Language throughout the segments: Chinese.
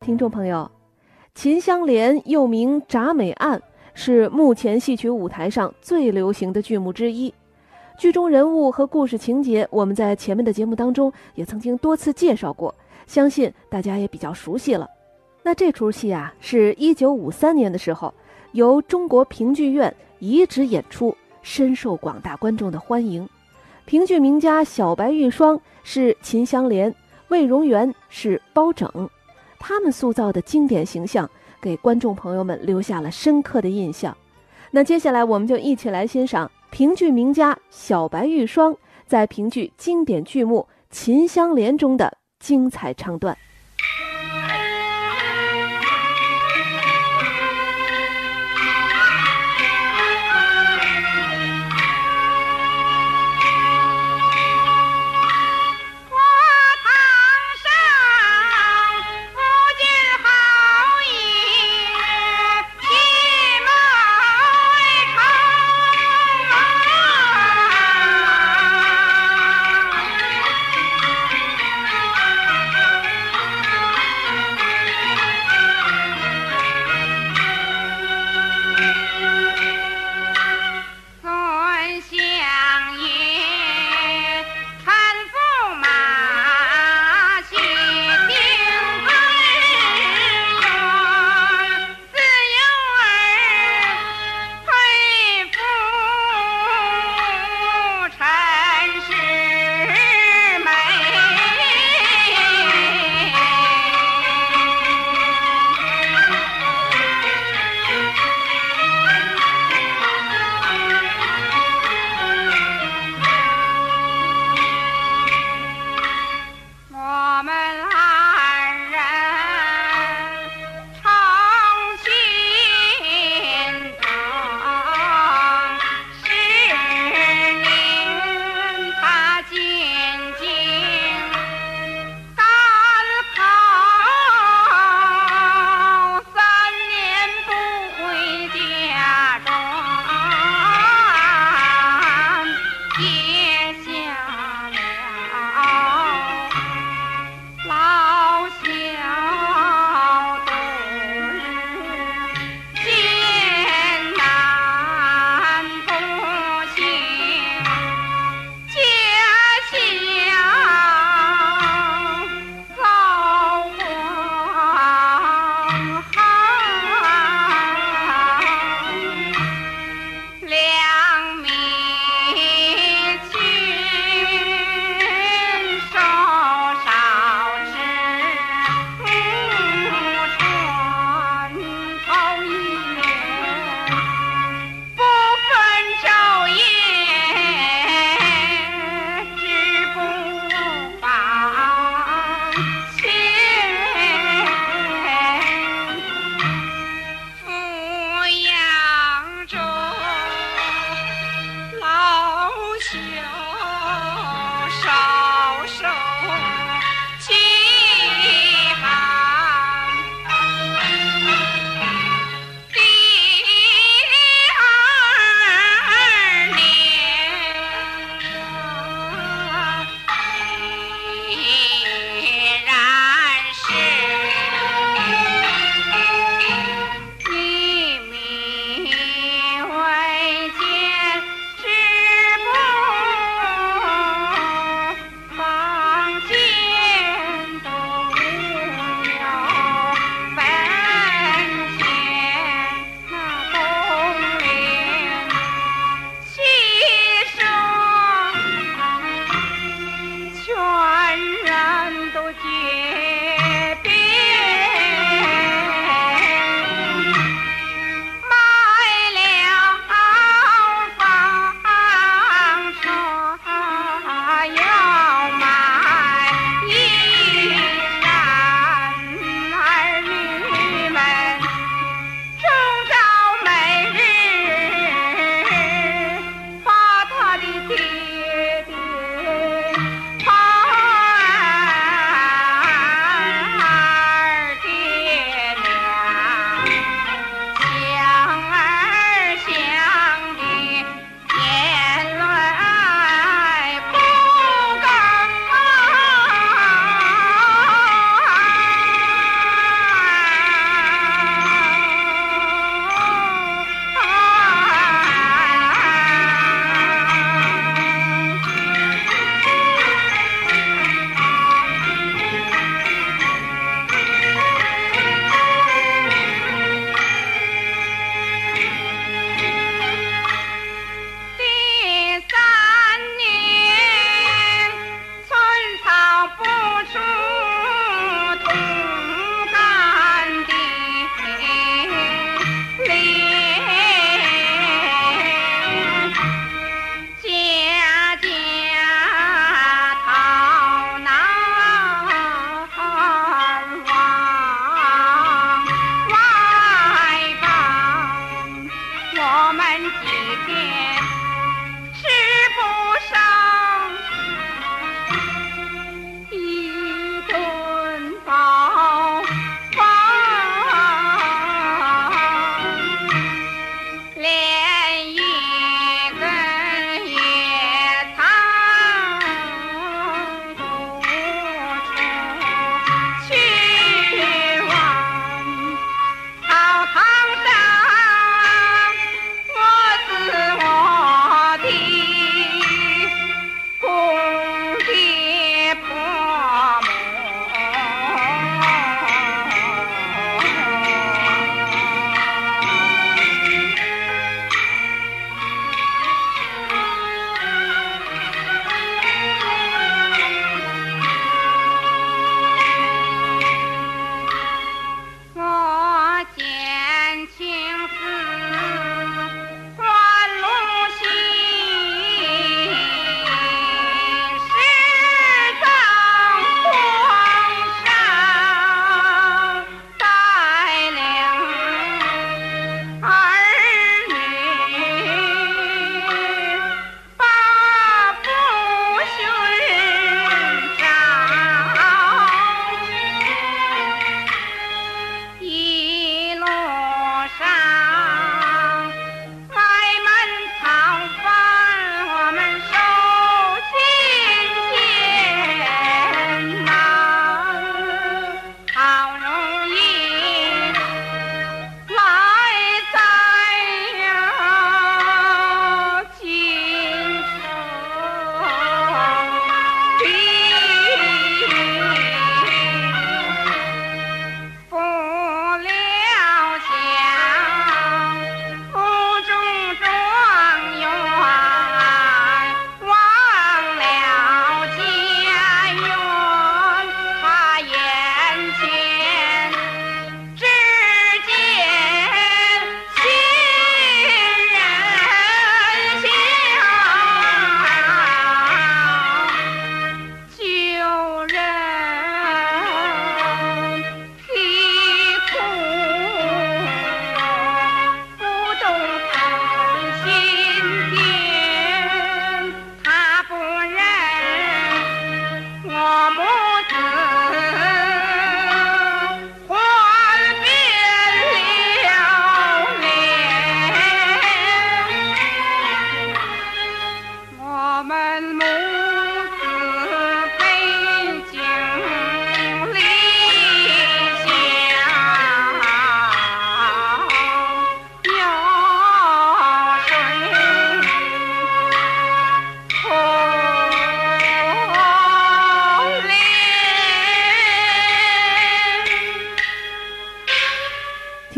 听众朋友，《秦香莲》又名《铡美案》，是目前戏曲舞台上最流行的剧目之一。剧中人物和故事情节，我们在前面的节目当中也曾经多次介绍过，相信大家也比较熟悉了。那这出戏啊，是一九五三年的时候由中国评剧院移植演出，深受广大观众的欢迎。评剧名家小白玉霜是秦香莲，魏荣元是包拯。他们塑造的经典形象，给观众朋友们留下了深刻的印象。那接下来，我们就一起来欣赏评剧名家小白玉霜在评剧经典剧目《秦香莲》中的精彩唱段。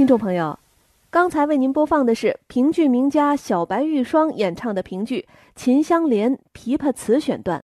听众朋友，刚才为您播放的是评剧名家小白玉霜演唱的评剧《秦香莲》琵琶词选段。